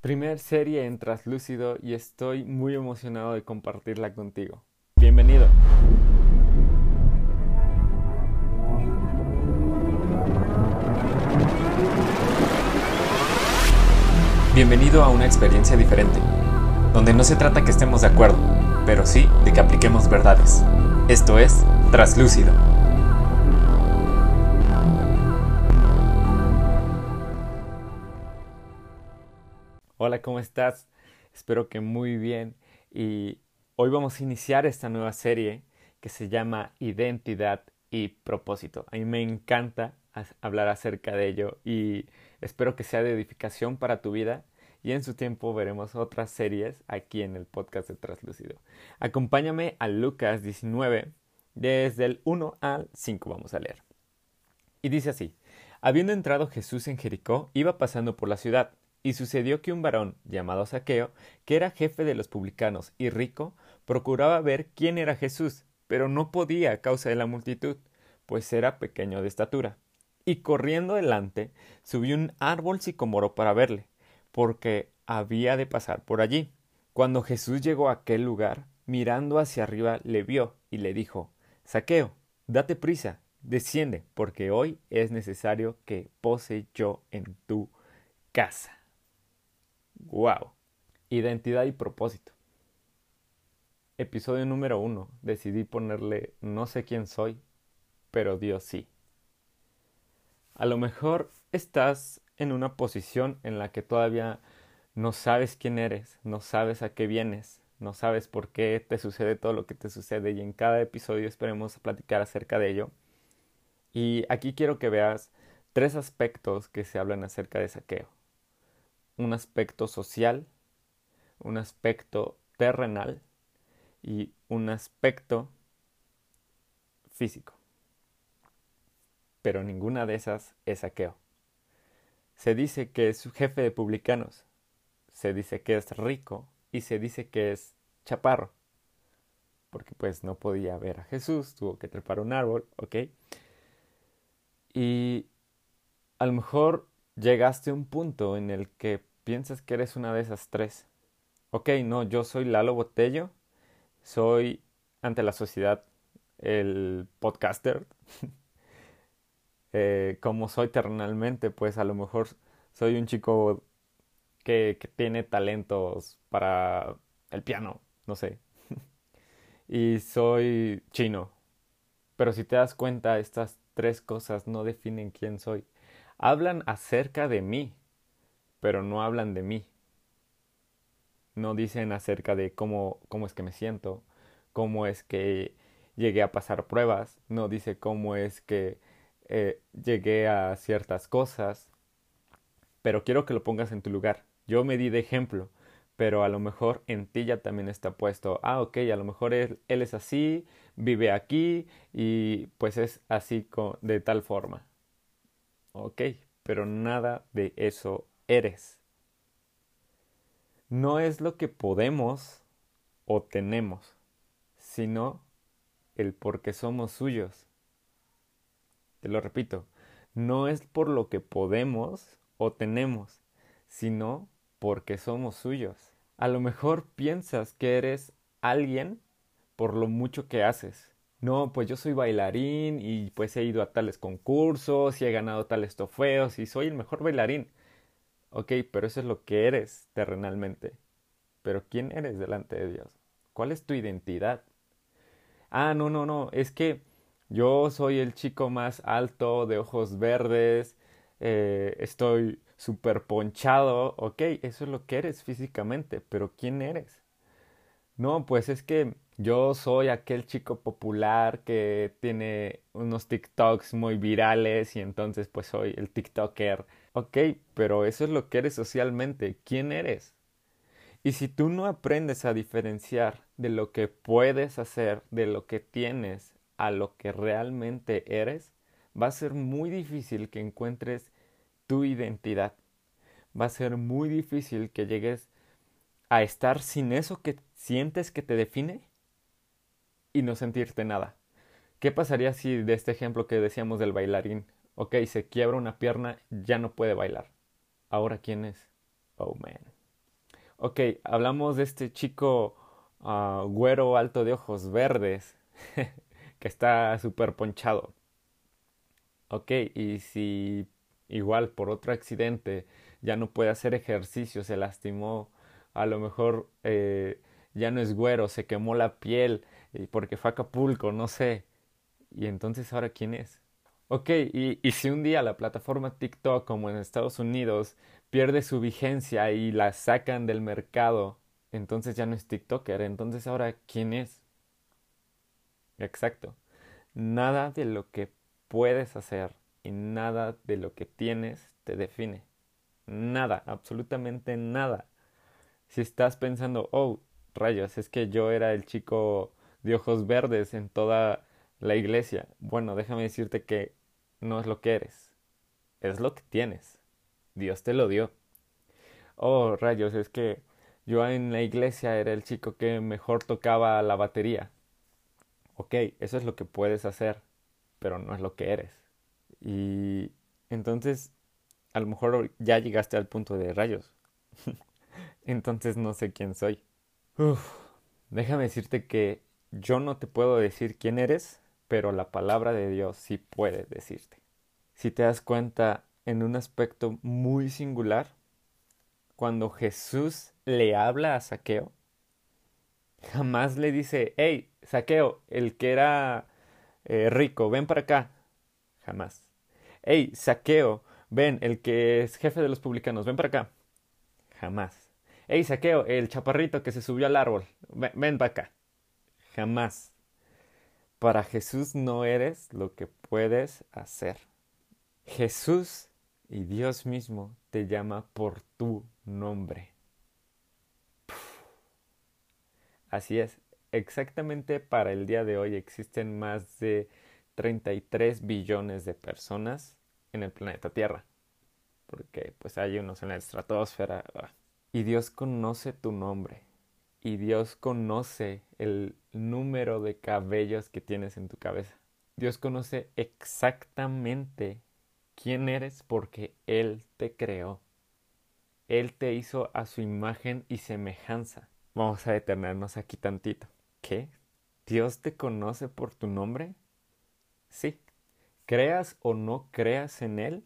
Primer serie en Traslúcido y estoy muy emocionado de compartirla contigo. Bienvenido. Bienvenido a una experiencia diferente, donde no se trata que estemos de acuerdo, pero sí de que apliquemos verdades. Esto es Traslúcido. Hola, ¿cómo estás? Espero que muy bien y hoy vamos a iniciar esta nueva serie que se llama Identidad y propósito. A mí me encanta hablar acerca de ello y espero que sea de edificación para tu vida y en su tiempo veremos otras series aquí en el podcast de Translúcido. Acompáñame a Lucas 19, desde el 1 al 5 vamos a leer. Y dice así, habiendo entrado Jesús en Jericó, iba pasando por la ciudad y sucedió que un varón, llamado Saqueo, que era jefe de los publicanos y rico, procuraba ver quién era Jesús, pero no podía a causa de la multitud, pues era pequeño de estatura. Y corriendo delante, subió un árbol sicomoro para verle, porque había de pasar por allí. Cuando Jesús llegó a aquel lugar, mirando hacia arriba, le vio y le dijo Saqueo, date prisa, desciende, porque hoy es necesario que pose yo en tu casa. ¡Wow! Identidad y propósito. Episodio número uno. Decidí ponerle no sé quién soy, pero Dios sí. A lo mejor estás en una posición en la que todavía no sabes quién eres, no sabes a qué vienes, no sabes por qué te sucede todo lo que te sucede y en cada episodio esperemos platicar acerca de ello. Y aquí quiero que veas tres aspectos que se hablan acerca de saqueo un aspecto social, un aspecto terrenal y un aspecto físico. Pero ninguna de esas es saqueo. Se dice que es jefe de publicanos, se dice que es rico y se dice que es chaparro, porque pues no podía ver a Jesús, tuvo que trepar un árbol, ¿ok? Y a lo mejor llegaste a un punto en el que piensas que eres una de esas tres. Ok, no, yo soy Lalo Botello, soy ante la sociedad el podcaster. eh, como soy terrenalmente, pues a lo mejor soy un chico que, que tiene talentos para el piano, no sé. y soy chino. Pero si te das cuenta, estas tres cosas no definen quién soy. Hablan acerca de mí, pero no hablan de mí. No dicen acerca de cómo, cómo es que me siento, cómo es que llegué a pasar pruebas, no dice cómo es que eh, llegué a ciertas cosas, pero quiero que lo pongas en tu lugar. Yo me di de ejemplo, pero a lo mejor en ti ya también está puesto, ah, ok, a lo mejor él, él es así, vive aquí y pues es así de tal forma. Ok, pero nada de eso eres. No es lo que podemos o tenemos, sino el por qué somos suyos. Te lo repito, no es por lo que podemos o tenemos, sino porque somos suyos. A lo mejor piensas que eres alguien por lo mucho que haces. No, pues yo soy bailarín y pues he ido a tales concursos y he ganado tales trofeos y soy el mejor bailarín. Ok, pero eso es lo que eres terrenalmente. Pero ¿quién eres delante de Dios? ¿Cuál es tu identidad? Ah, no, no, no, es que yo soy el chico más alto, de ojos verdes, eh, estoy súper ponchado, ok, eso es lo que eres físicamente, pero ¿quién eres? No, pues es que yo soy aquel chico popular que tiene unos TikToks muy virales y entonces pues soy el TikToker Ok, pero eso es lo que eres socialmente. ¿Quién eres? Y si tú no aprendes a diferenciar de lo que puedes hacer, de lo que tienes, a lo que realmente eres, va a ser muy difícil que encuentres tu identidad. Va a ser muy difícil que llegues a estar sin eso que sientes que te define y no sentirte nada. ¿Qué pasaría si de este ejemplo que decíamos del bailarín Ok, se quiebra una pierna, ya no puede bailar. Ahora, ¿quién es? Oh, man. Ok, hablamos de este chico uh, güero alto de ojos verdes que está súper ponchado. Ok, y si igual por otro accidente ya no puede hacer ejercicio, se lastimó, a lo mejor eh, ya no es güero, se quemó la piel porque fue a Acapulco, no sé. Y entonces ahora quién es? Ok, y, y si un día la plataforma TikTok como en Estados Unidos pierde su vigencia y la sacan del mercado, entonces ya no es TikToker, entonces ahora quién es? Exacto. Nada de lo que puedes hacer y nada de lo que tienes te define. Nada, absolutamente nada. Si estás pensando, oh, rayos, es que yo era el chico de ojos verdes en toda la iglesia. Bueno, déjame decirte que no es lo que eres, es lo que tienes. Dios te lo dio. Oh, rayos, es que yo en la iglesia era el chico que mejor tocaba la batería. Ok, eso es lo que puedes hacer, pero no es lo que eres. Y entonces, a lo mejor ya llegaste al punto de rayos. entonces no sé quién soy. Déjame decirte que yo no te puedo decir quién eres, pero la palabra de Dios sí puede decirte. Si te das cuenta, en un aspecto muy singular, cuando Jesús le habla a Saqueo, jamás le dice, hey, Saqueo, el que era eh, rico, ven para acá. Jamás. Hey, Saqueo, ven, el que es jefe de los publicanos, ven para acá. Jamás. Hey, Saqueo, el chaparrito que se subió al árbol, ven, ven para acá. Jamás. Para Jesús no eres lo que puedes hacer. Jesús y Dios mismo te llama por tu nombre. Así es, exactamente para el día de hoy existen más de 33 billones de personas en el planeta Tierra. Porque pues hay unos en la estratosfera. Y Dios conoce tu nombre. Y Dios conoce el número de cabellos que tienes en tu cabeza. Dios conoce exactamente quién eres porque Él te creó. Él te hizo a su imagen y semejanza. Vamos a detenernos aquí tantito. ¿Qué? ¿Dios te conoce por tu nombre? Sí. Creas o no creas en Él,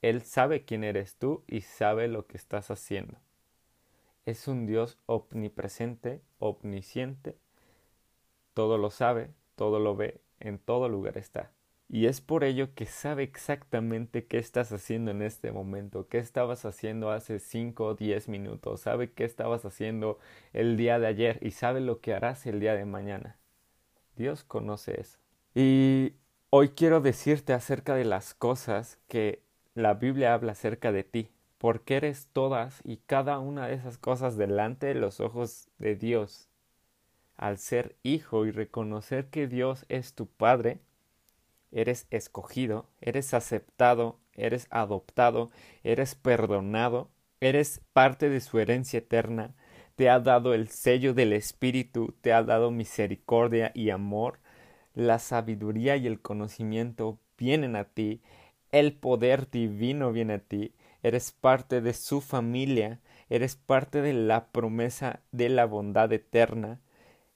Él sabe quién eres tú y sabe lo que estás haciendo. Es un Dios omnipresente, omnisciente, todo lo sabe, todo lo ve, en todo lugar está. Y es por ello que sabe exactamente qué estás haciendo en este momento, qué estabas haciendo hace 5 o 10 minutos, sabe qué estabas haciendo el día de ayer y sabe lo que harás el día de mañana. Dios conoce eso. Y hoy quiero decirte acerca de las cosas que la Biblia habla acerca de ti, porque eres todas y cada una de esas cosas delante de los ojos de Dios. Al ser hijo y reconocer que Dios es tu Padre, eres escogido, eres aceptado, eres adoptado, eres perdonado, eres parte de su herencia eterna, te ha dado el sello del Espíritu, te ha dado misericordia y amor, la sabiduría y el conocimiento vienen a ti, el poder divino viene a ti, eres parte de su familia, eres parte de la promesa de la bondad eterna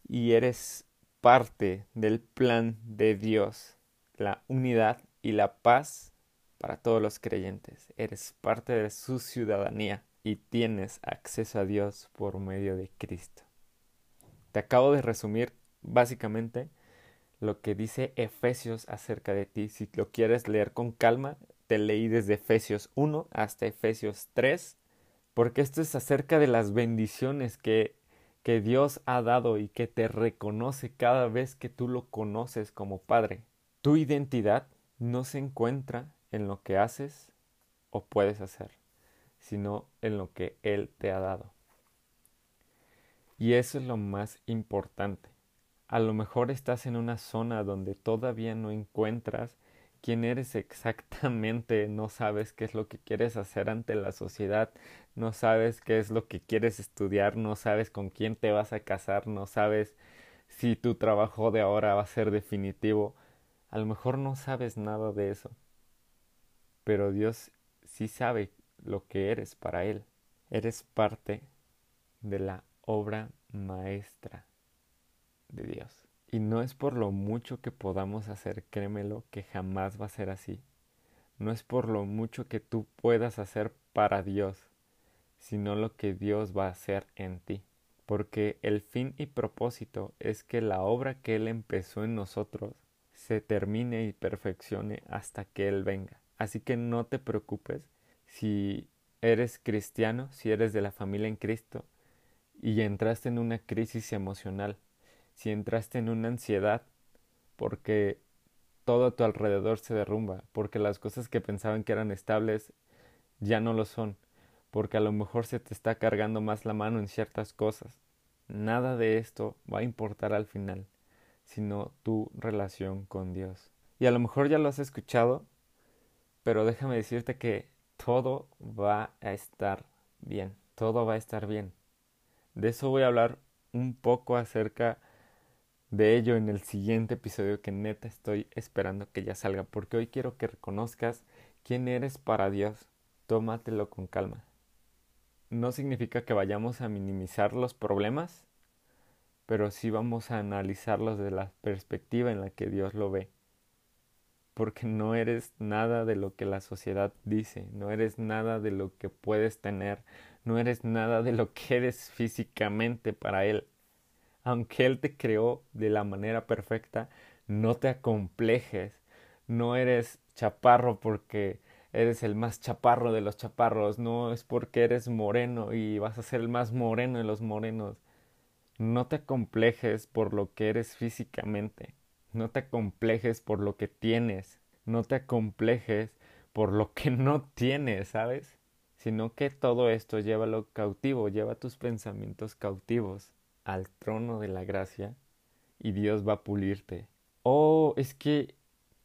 y eres parte del plan de Dios la unidad y la paz para todos los creyentes. Eres parte de su ciudadanía y tienes acceso a Dios por medio de Cristo. Te acabo de resumir básicamente lo que dice Efesios acerca de ti. Si lo quieres leer con calma, te leí desde Efesios 1 hasta Efesios 3, porque esto es acerca de las bendiciones que, que Dios ha dado y que te reconoce cada vez que tú lo conoces como Padre. Tu identidad no se encuentra en lo que haces o puedes hacer, sino en lo que Él te ha dado. Y eso es lo más importante. A lo mejor estás en una zona donde todavía no encuentras quién eres exactamente, no sabes qué es lo que quieres hacer ante la sociedad, no sabes qué es lo que quieres estudiar, no sabes con quién te vas a casar, no sabes si tu trabajo de ahora va a ser definitivo. A lo mejor no sabes nada de eso, pero Dios sí sabe lo que eres para Él. Eres parte de la obra maestra de Dios. Y no es por lo mucho que podamos hacer, créemelo, que jamás va a ser así. No es por lo mucho que tú puedas hacer para Dios, sino lo que Dios va a hacer en ti. Porque el fin y propósito es que la obra que Él empezó en nosotros se termine y perfeccione hasta que Él venga. Así que no te preocupes si eres cristiano, si eres de la familia en Cristo y entraste en una crisis emocional, si entraste en una ansiedad porque todo a tu alrededor se derrumba, porque las cosas que pensaban que eran estables ya no lo son, porque a lo mejor se te está cargando más la mano en ciertas cosas. Nada de esto va a importar al final, sino tu relación con Dios. Y a lo mejor ya lo has escuchado, pero déjame decirte que todo va a estar bien, todo va a estar bien. De eso voy a hablar un poco acerca de ello en el siguiente episodio que neta estoy esperando que ya salga, porque hoy quiero que reconozcas quién eres para Dios. Tómatelo con calma. No significa que vayamos a minimizar los problemas, pero sí vamos a analizarlos desde la perspectiva en la que Dios lo ve porque no eres nada de lo que la sociedad dice, no eres nada de lo que puedes tener, no eres nada de lo que eres físicamente para Él. Aunque Él te creó de la manera perfecta, no te acomplejes, no eres chaparro porque eres el más chaparro de los chaparros, no es porque eres moreno y vas a ser el más moreno de los morenos. No te acomplejes por lo que eres físicamente. No te acomplejes por lo que tienes. No te acomplejes por lo que no tienes, ¿sabes? Sino que todo esto llévalo cautivo, lleva tus pensamientos cautivos al trono de la gracia y Dios va a pulirte. Oh, es que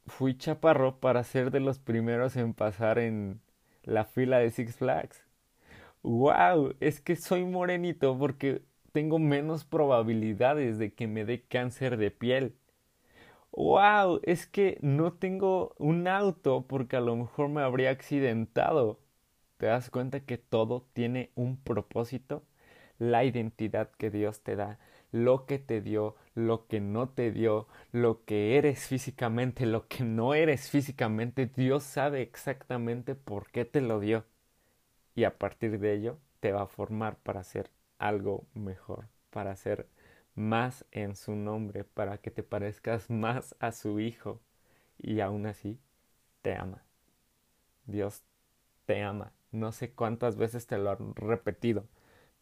fui chaparro para ser de los primeros en pasar en la fila de Six Flags. ¡Wow! Es que soy morenito porque tengo menos probabilidades de que me dé cáncer de piel wow, es que no tengo un auto porque a lo mejor me habría accidentado. ¿Te das cuenta que todo tiene un propósito? La identidad que Dios te da, lo que te dio, lo que no te dio, lo que eres físicamente, lo que no eres físicamente, Dios sabe exactamente por qué te lo dio. Y a partir de ello te va a formar para hacer algo mejor, para ser más en su nombre para que te parezcas más a su Hijo y aún así te ama. Dios te ama. No sé cuántas veces te lo han repetido,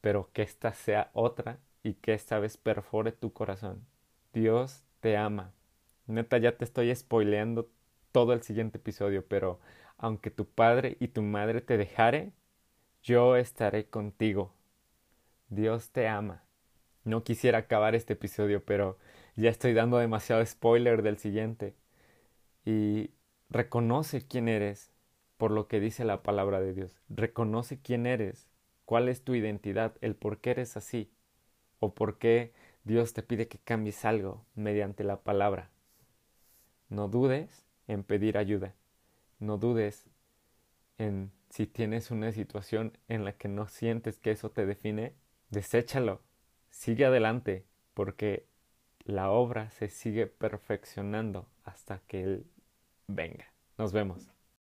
pero que esta sea otra y que esta vez perfore tu corazón. Dios te ama. Neta, ya te estoy spoileando todo el siguiente episodio, pero aunque tu padre y tu madre te dejare, yo estaré contigo. Dios te ama. No quisiera acabar este episodio, pero ya estoy dando demasiado spoiler del siguiente. Y reconoce quién eres por lo que dice la palabra de Dios. Reconoce quién eres, cuál es tu identidad, el por qué eres así, o por qué Dios te pide que cambies algo mediante la palabra. No dudes en pedir ayuda. No dudes en si tienes una situación en la que no sientes que eso te define, deséchalo sigue adelante porque la obra se sigue perfeccionando hasta que Él venga. Nos vemos.